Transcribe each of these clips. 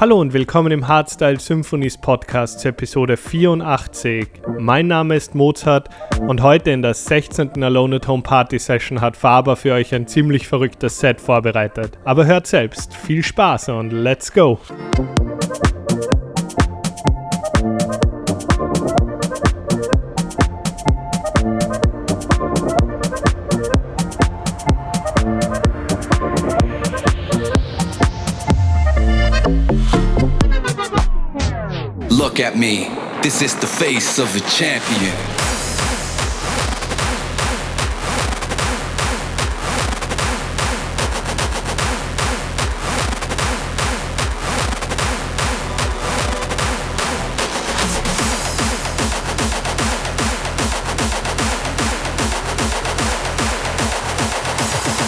Hallo und willkommen im Hardstyle Symphonies Podcast zur Episode 84. Mein Name ist Mozart und heute in der 16. Alone at Home Party Session hat Faber für euch ein ziemlich verrücktes Set vorbereitet. Aber hört selbst, viel Spaß und let's go! This is the face of a champion.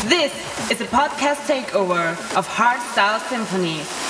This is a podcast takeover of Hardstyle Symphony.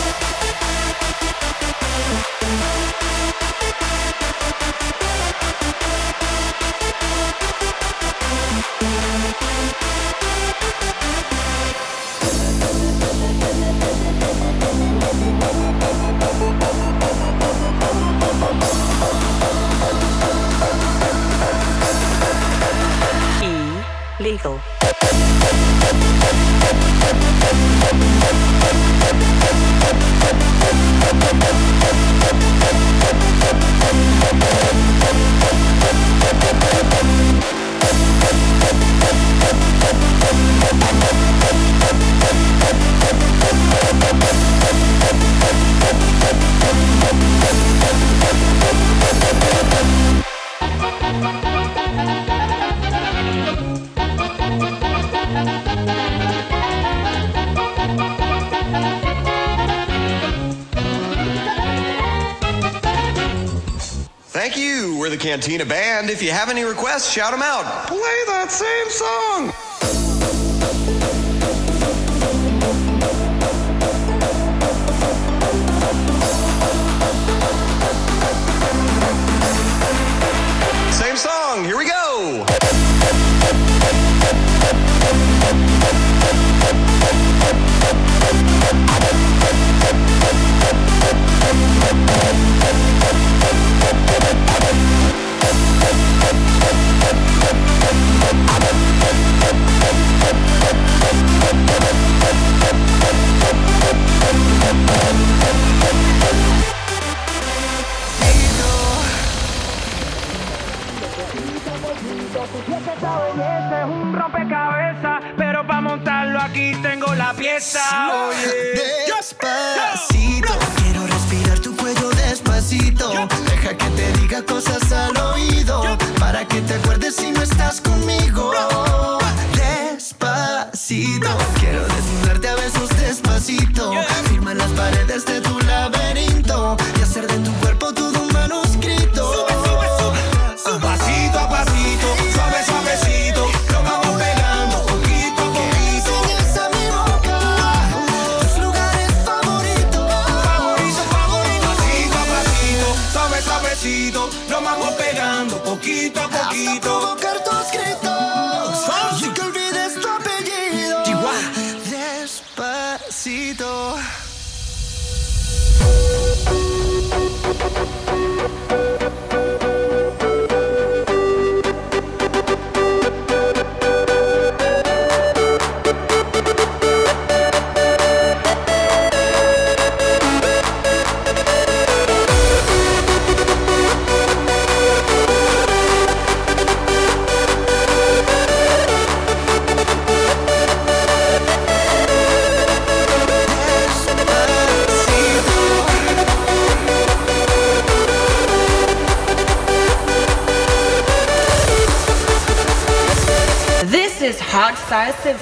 Legal. Thank the Cantina Band. If you have any requests, shout them out. Play that same song. Same song. Here we go. Esta es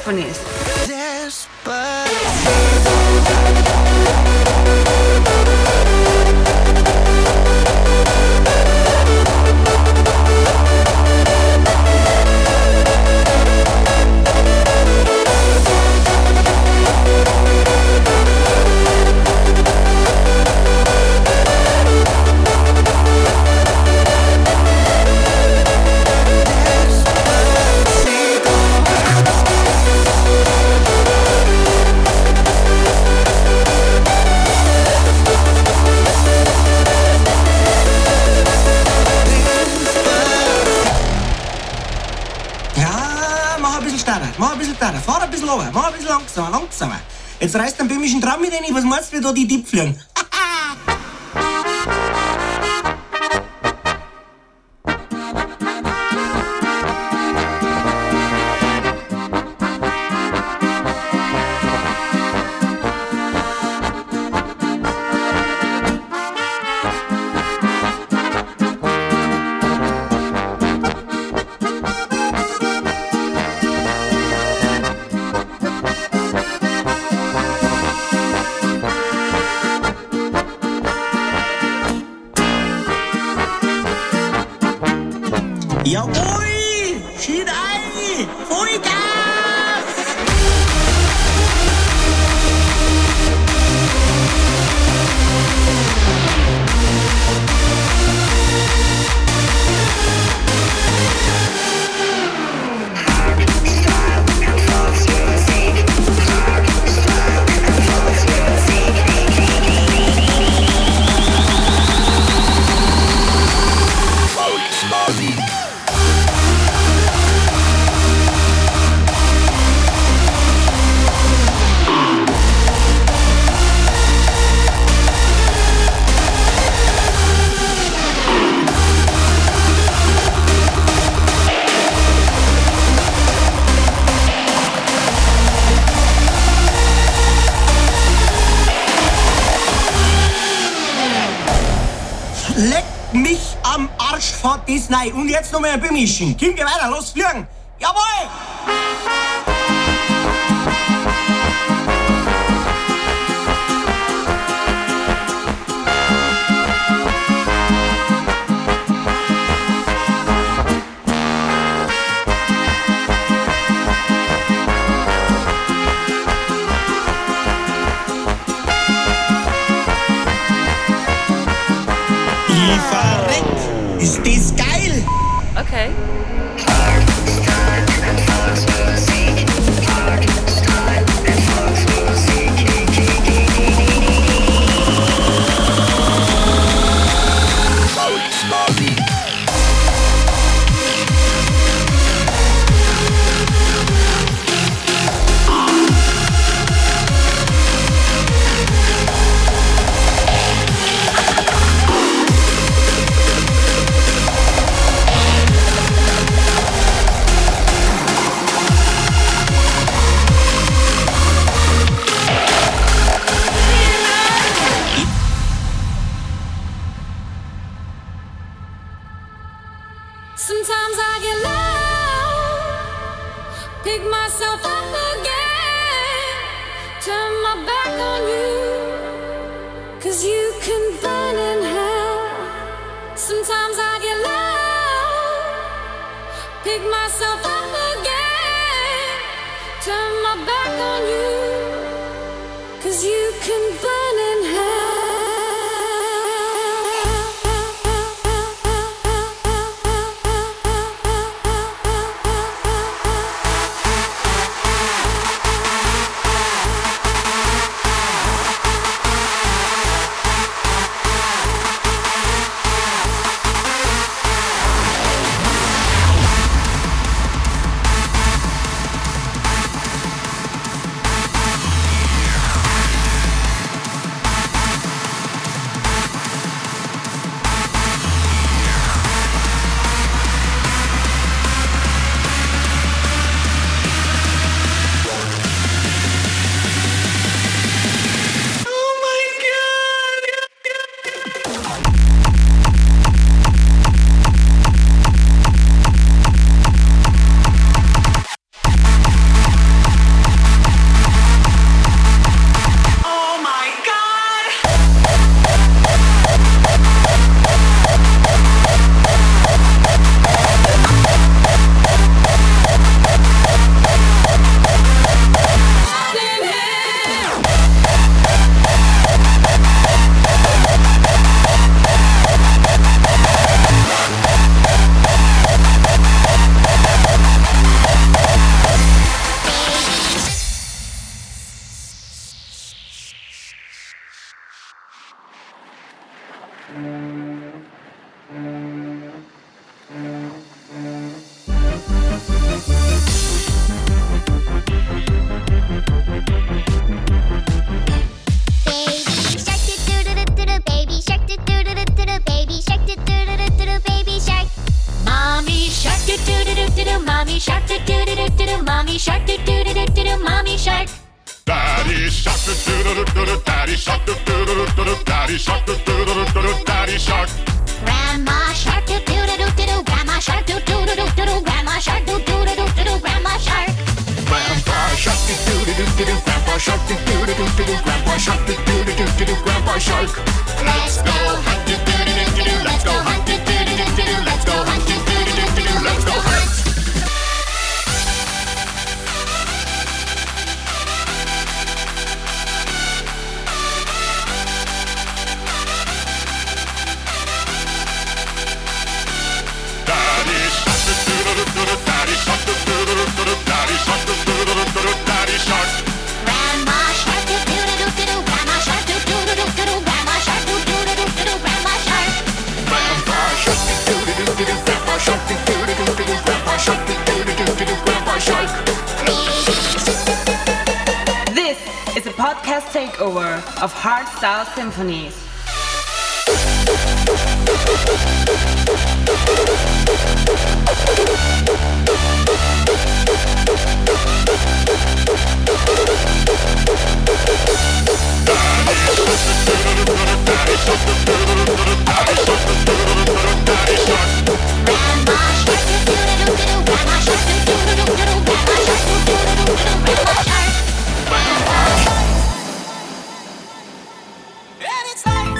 Hardstyle prototipos das rein. Und jetzt noch ein bemischen. Kim, geh weiter, los, fliegen! Jawohl! Cause you can burn in hell. Sometimes I get low, pick myself up again, turn my back on you, cause you can burn Symphonies. It's life.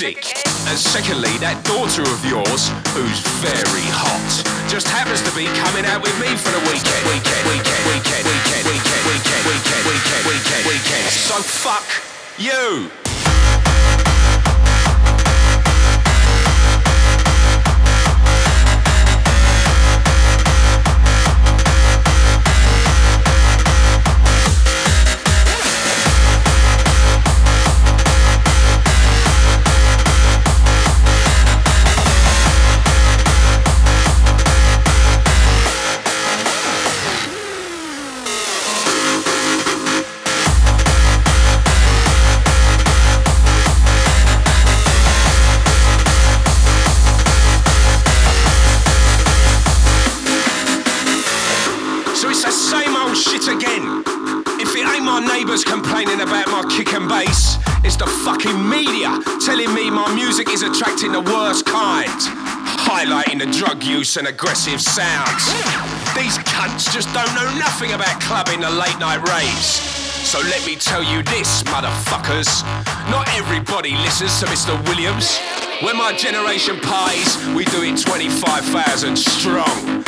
Music. And secondly, that daughter of yours, who's very hot, just happens to be coming out with me for the weekend. Weekend, weekend, weekend, weekend, weekend, weekend, weekend, weekend, weekend, weekend. So fuck you. Kick and bass, it's the fucking media telling me my music is attracting the worst kind, highlighting the drug use and aggressive sounds. These cunts just don't know nothing about clubbing the late night raves. So let me tell you this, motherfuckers. Not everybody listens to Mr. Williams. When my generation parties, we do it 25,000 strong.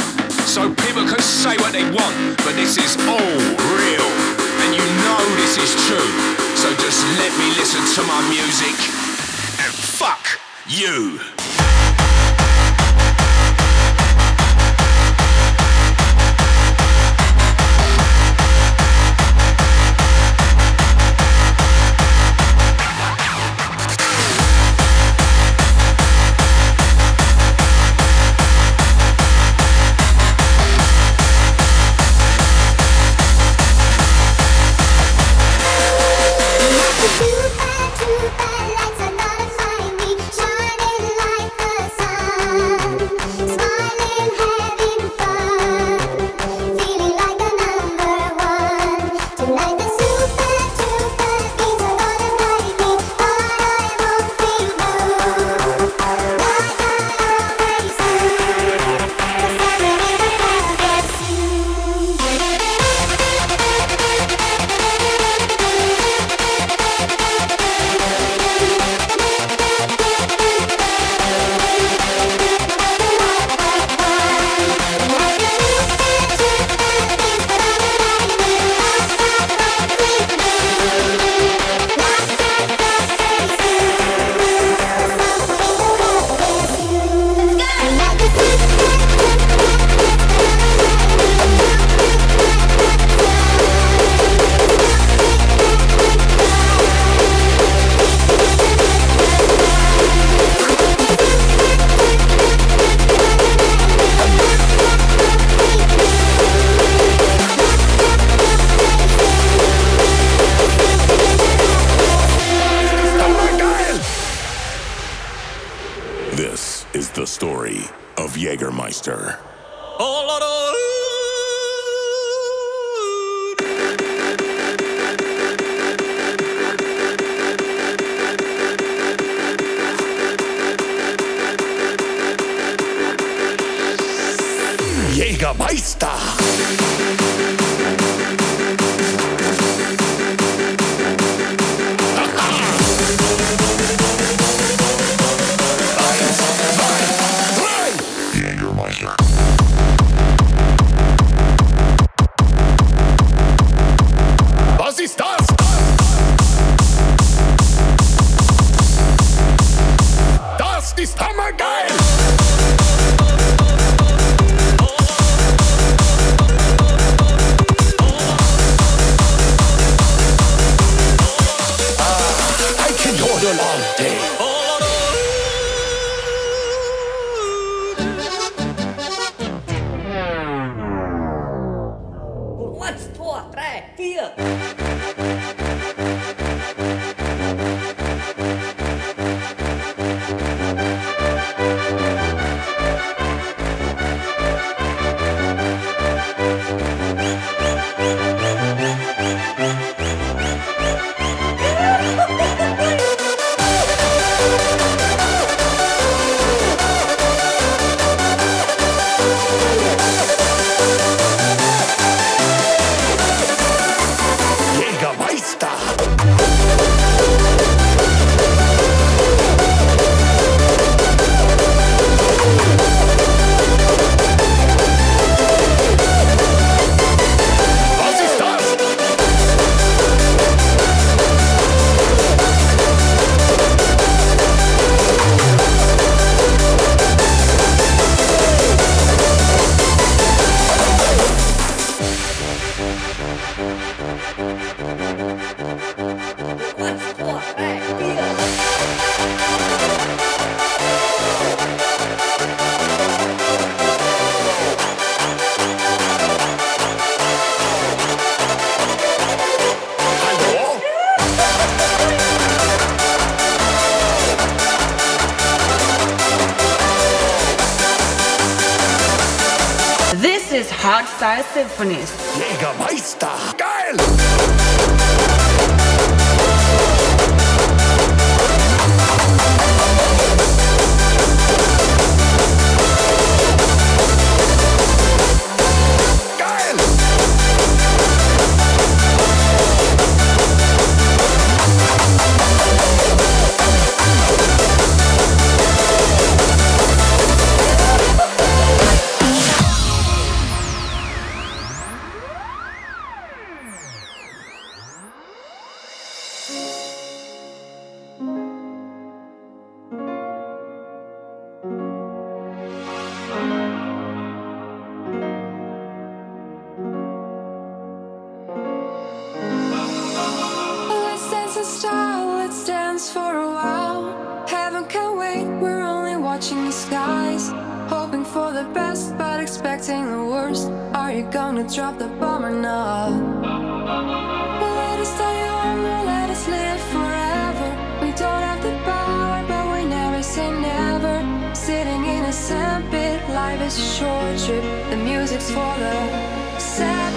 So people can say what they want, but this is all real. And you know this is true. So just let me listen to my music. And fuck you. Hardstyle Dance style, let's dance for a while. Heaven can wait, we're only watching the skies. Hoping for the best, but expecting the worst. Are you gonna drop the bomb or not? Let us die young or let us live forever. We don't have the power, but we never say never. Sitting in a sandpit, life is a short trip. The music's for the sad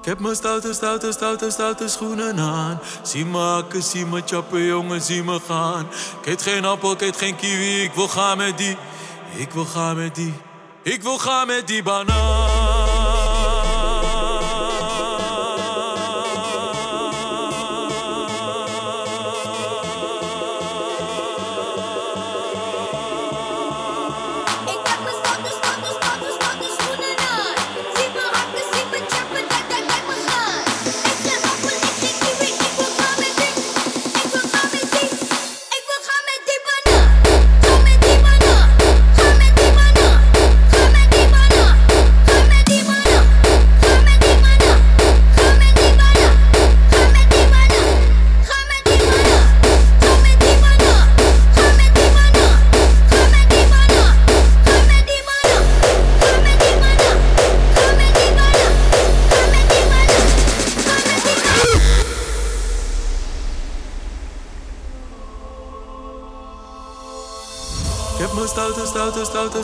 Ik heb mijn stoute, stoute, stoute, stoute schoenen aan. Zie me hakken, zie me chappen, jongen, zie me gaan. Ik eet geen appel, ik eet geen kiwi, ik wil gaan met die. Ik wil gaan met die. Ik wil gaan met die banaan.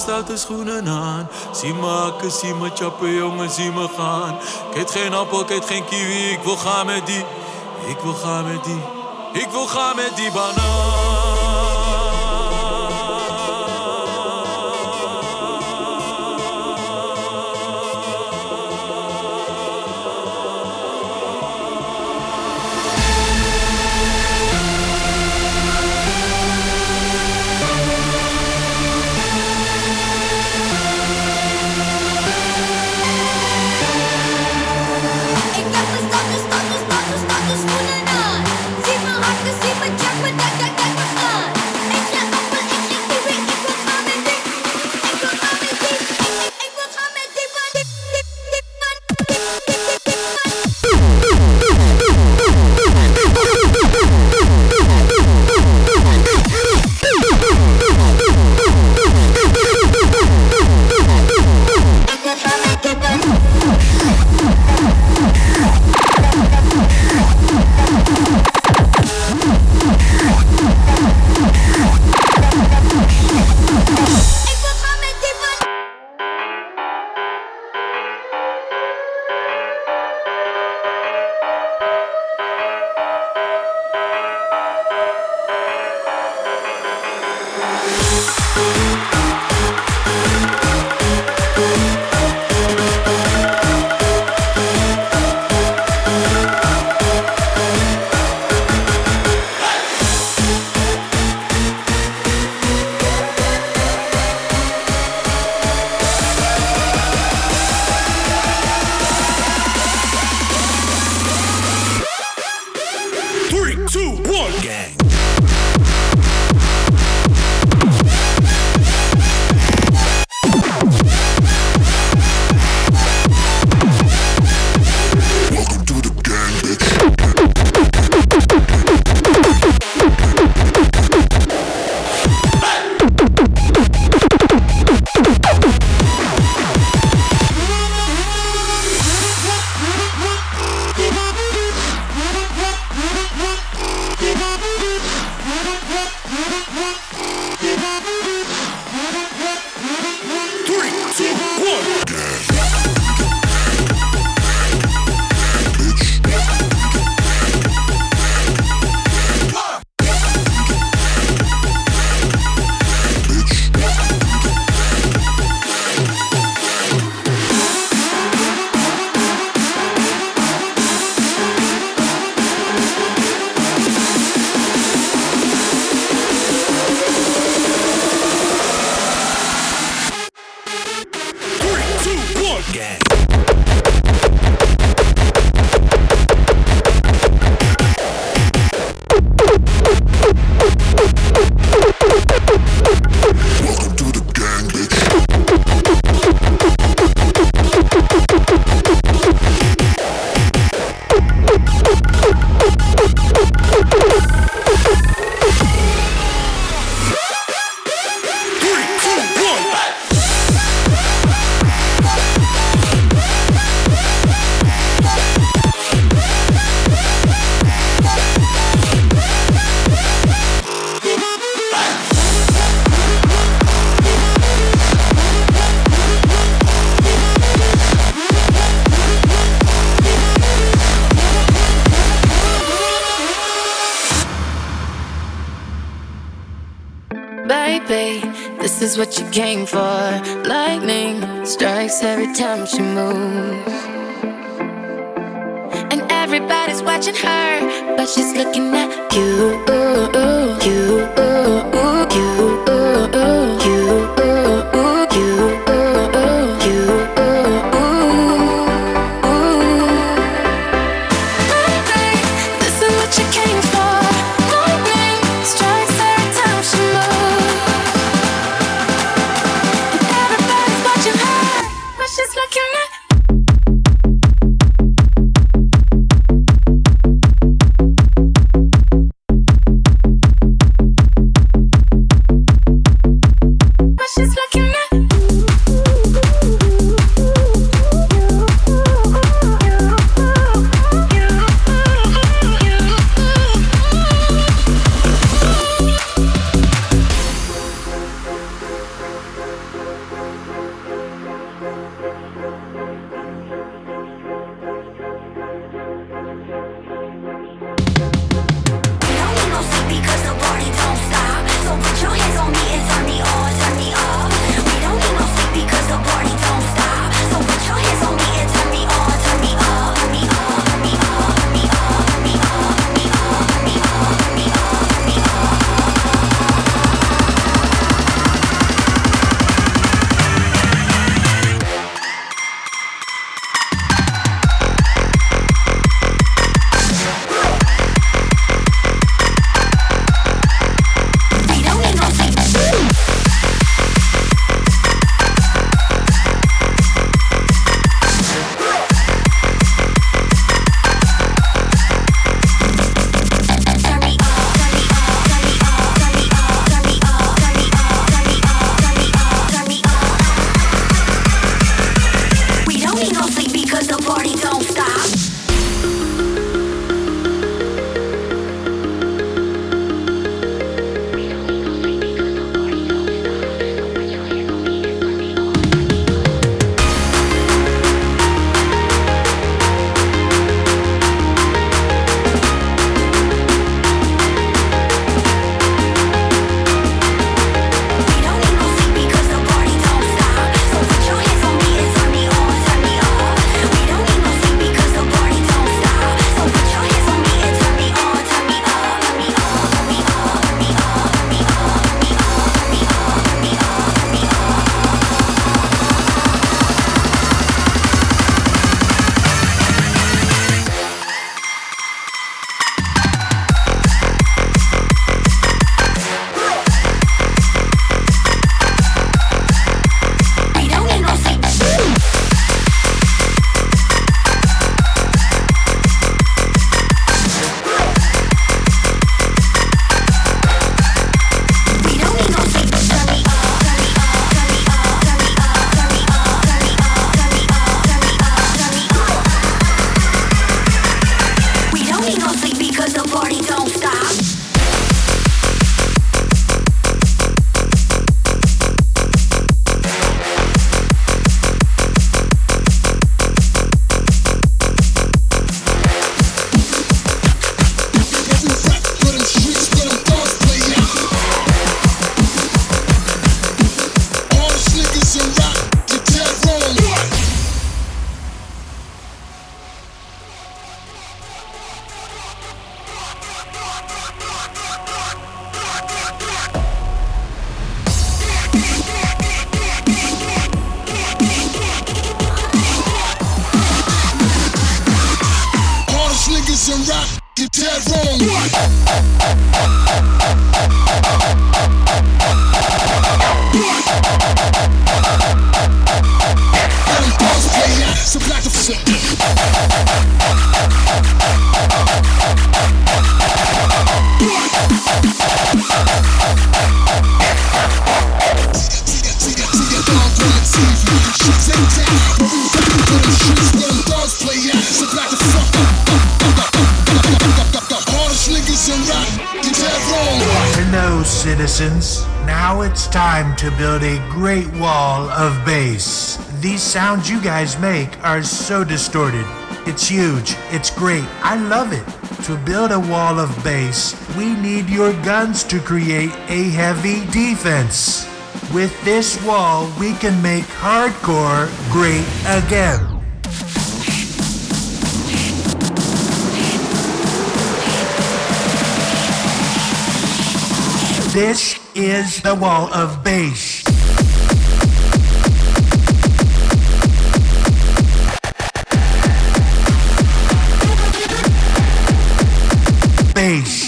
de schoenen aan. Zie me hakken, zie me chappen, jongen, zie me gaan. Ik eet geen appel, ik eet geen kiwi, ik wil gaan met die. Ik wil gaan met die. Ik wil gaan met die banaan. She gave to build a great wall of bass. These sounds you guys make are so distorted. It's huge. It's great. I love it. To build a wall of bass, we need your guns to create a heavy defense. With this wall, we can make hardcore great again. This is the wall of bass. Bass.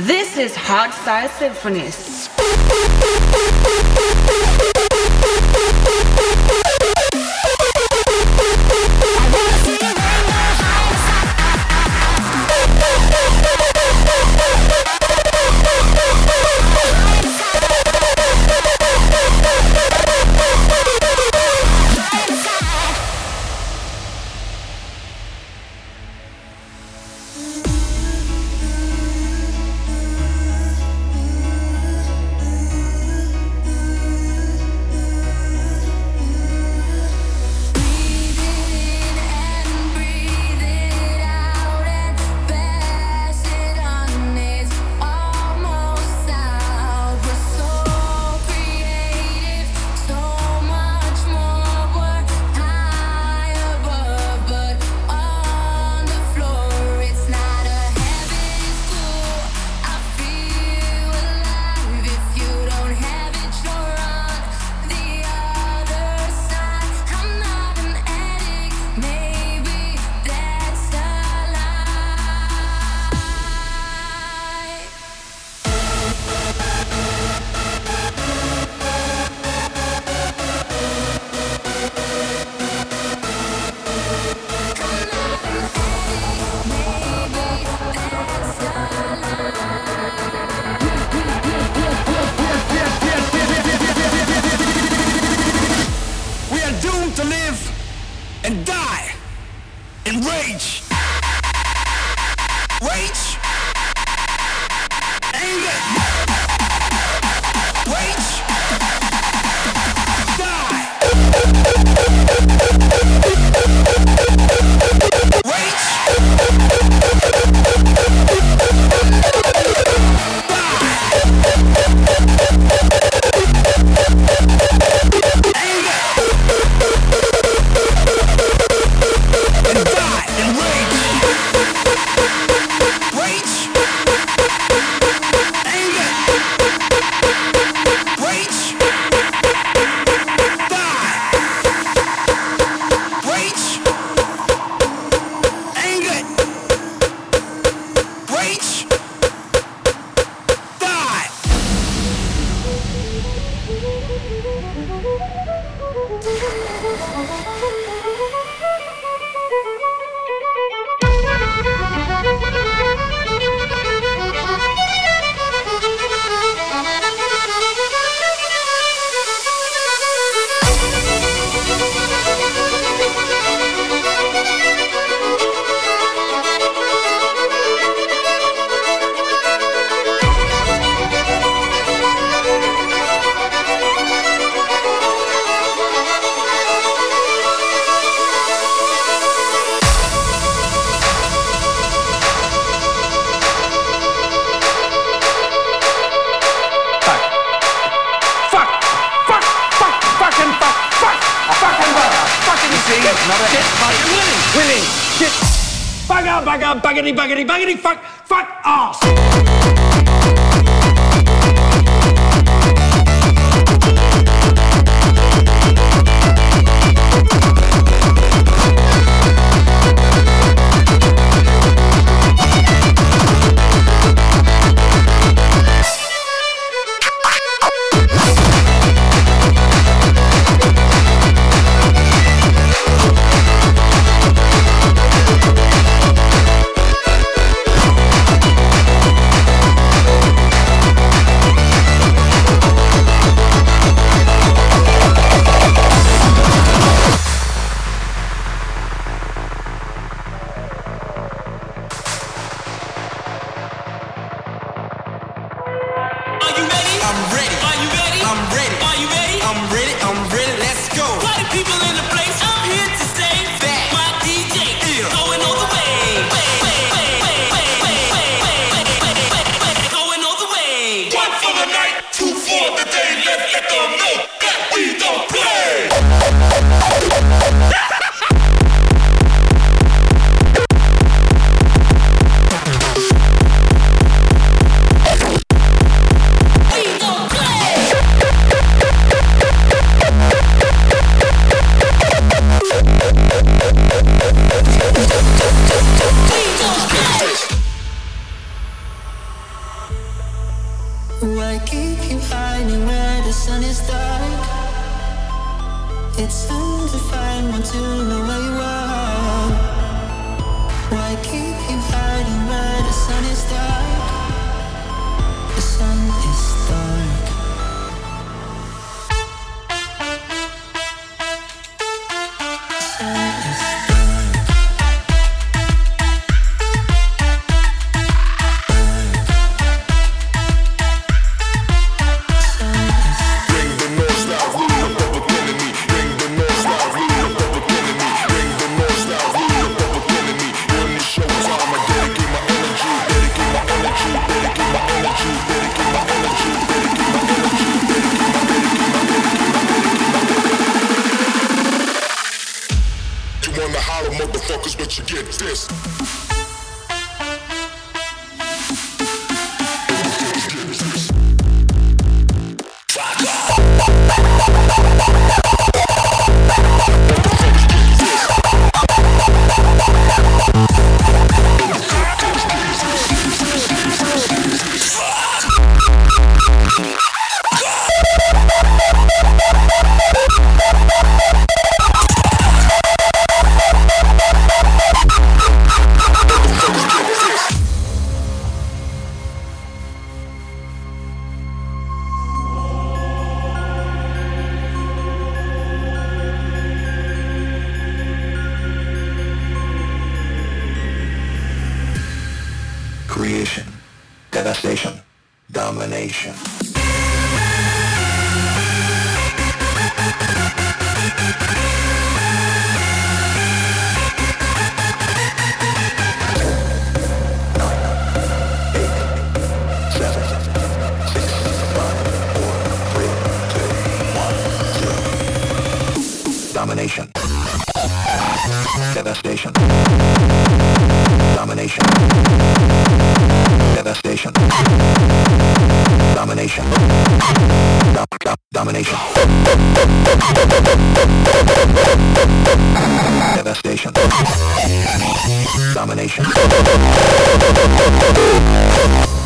This is Hardstyle Symphonies. Thank you.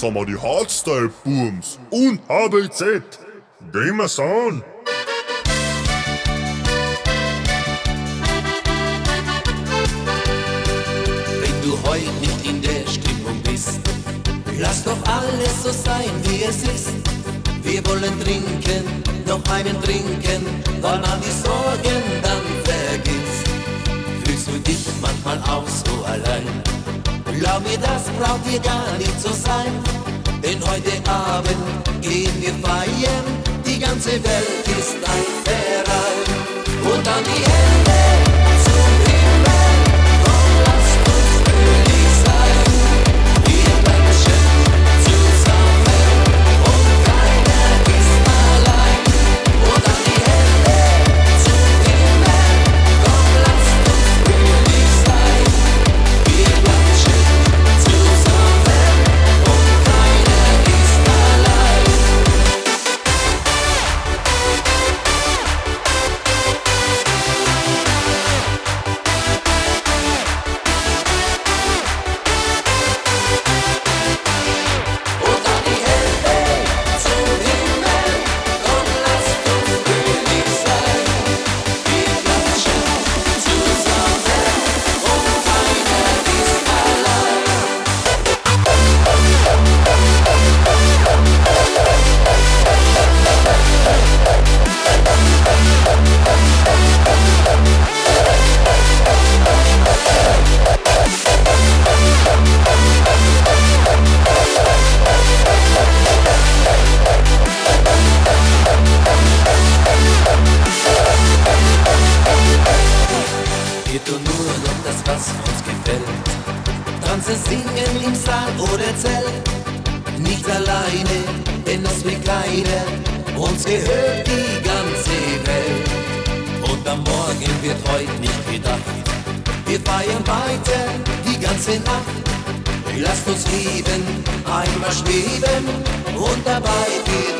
Sind wir die Hardstyle-Booms und HBZ. Gehen wir's an! Wenn du heute nicht in der Stimmung bist, lass doch alles so sein, wie es ist. Wir wollen trinken, noch einen trinken, weil man die Sorgen dann vergisst. Fühlst du dich manchmal auch so allein? Glaub mir, das braucht dir gar nicht so sein. Denn heute Abend gehen wir feiern, die ganze Welt ist ein Verein. Und dann die Hände schweben und dabei geht